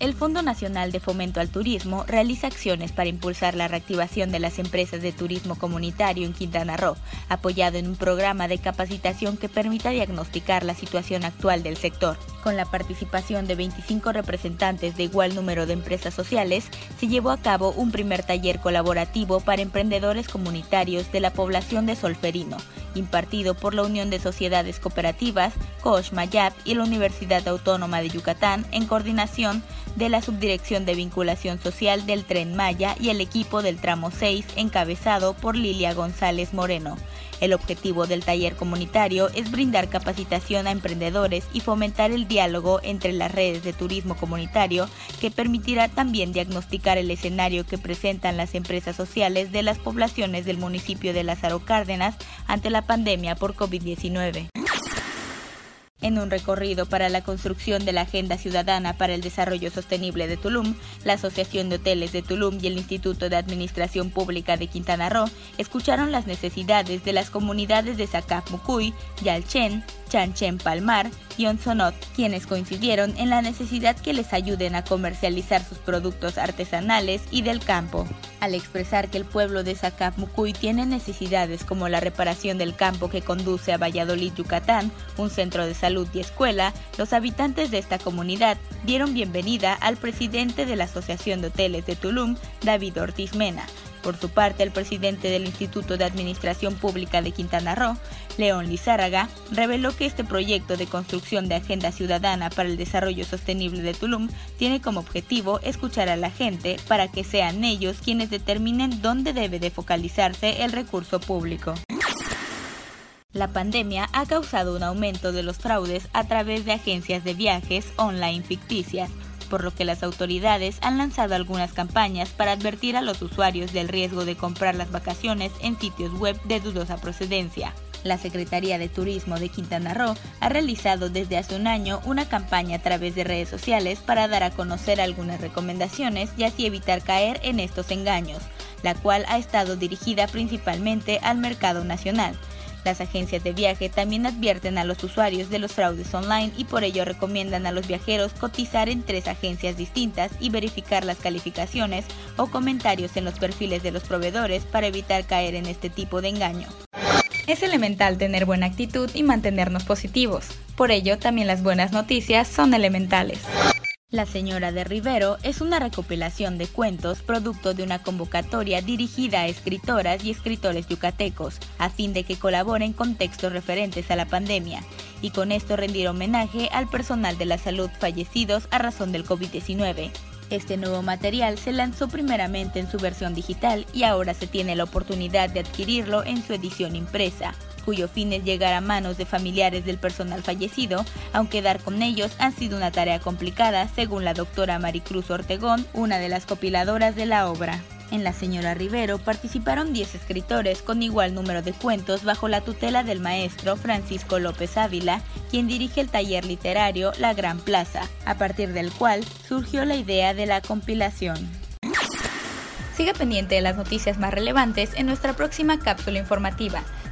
El Fondo Nacional de Fomento al Turismo realiza acciones para impulsar la reactivación de las empresas de turismo comunitario en Quintana Roo, apoyado en un programa de capacitación que permita diagnosticar la situación actual del sector. Con la participación de 25 representantes de igual número de empresas sociales, se llevó a cabo un primer taller colaborativo para emprendedores comunitarios de la población de Solferino, impartido por la Unión de Sociedades Cooperativas, COSH Mayap y la Universidad Autónoma de Yucatán en coordinación de la Subdirección de Vinculación Social del Tren Maya y el equipo del tramo 6 encabezado por Lilia González Moreno. El objetivo del taller comunitario es brindar capacitación a emprendedores y fomentar el diálogo entre las redes de turismo comunitario que permitirá también diagnosticar el escenario que presentan las empresas sociales de las poblaciones del municipio de Lázaro Cárdenas ante la pandemia por COVID-19. En un recorrido para la construcción de la Agenda Ciudadana para el Desarrollo Sostenible de Tulum, la Asociación de Hoteles de Tulum y el Instituto de Administración Pública de Quintana Roo escucharon las necesidades de las comunidades de Zacap Mucuy, Yalchen, Chanchen Palmar y Onsonot, quienes coincidieron en la necesidad que les ayuden a comercializar sus productos artesanales y del campo. Al expresar que el pueblo de Zacapmucuy tiene necesidades como la reparación del campo que conduce a Valladolid, Yucatán, un centro de salud y escuela, los habitantes de esta comunidad dieron bienvenida al presidente de la Asociación de Hoteles de Tulum, David Ortiz Mena, por su parte, el presidente del Instituto de Administración Pública de Quintana Roo, León Lizárraga, reveló que este proyecto de construcción de Agenda Ciudadana para el Desarrollo Sostenible de Tulum tiene como objetivo escuchar a la gente para que sean ellos quienes determinen dónde debe de focalizarse el recurso público. La pandemia ha causado un aumento de los fraudes a través de agencias de viajes online ficticias, por lo que las autoridades han lanzado algunas campañas para advertir a los usuarios del riesgo de comprar las vacaciones en sitios web de dudosa procedencia. La Secretaría de Turismo de Quintana Roo ha realizado desde hace un año una campaña a través de redes sociales para dar a conocer algunas recomendaciones y así evitar caer en estos engaños, la cual ha estado dirigida principalmente al mercado nacional. Las agencias de viaje también advierten a los usuarios de los fraudes online y por ello recomiendan a los viajeros cotizar en tres agencias distintas y verificar las calificaciones o comentarios en los perfiles de los proveedores para evitar caer en este tipo de engaño. Es elemental tener buena actitud y mantenernos positivos. Por ello, también las buenas noticias son elementales. La Señora de Rivero es una recopilación de cuentos producto de una convocatoria dirigida a escritoras y escritores yucatecos, a fin de que colaboren con textos referentes a la pandemia, y con esto rendir homenaje al personal de la salud fallecidos a razón del COVID-19. Este nuevo material se lanzó primeramente en su versión digital y ahora se tiene la oportunidad de adquirirlo en su edición impresa, cuyo fin es llegar a manos de familiares del personal fallecido, aunque dar con ellos ha sido una tarea complicada, según la doctora Maricruz Ortegón, una de las copiladoras de la obra. En La Señora Rivero participaron 10 escritores con igual número de cuentos bajo la tutela del maestro Francisco López Ávila, quien dirige el taller literario La Gran Plaza, a partir del cual surgió la idea de la compilación. Siga pendiente de las noticias más relevantes en nuestra próxima cápsula informativa.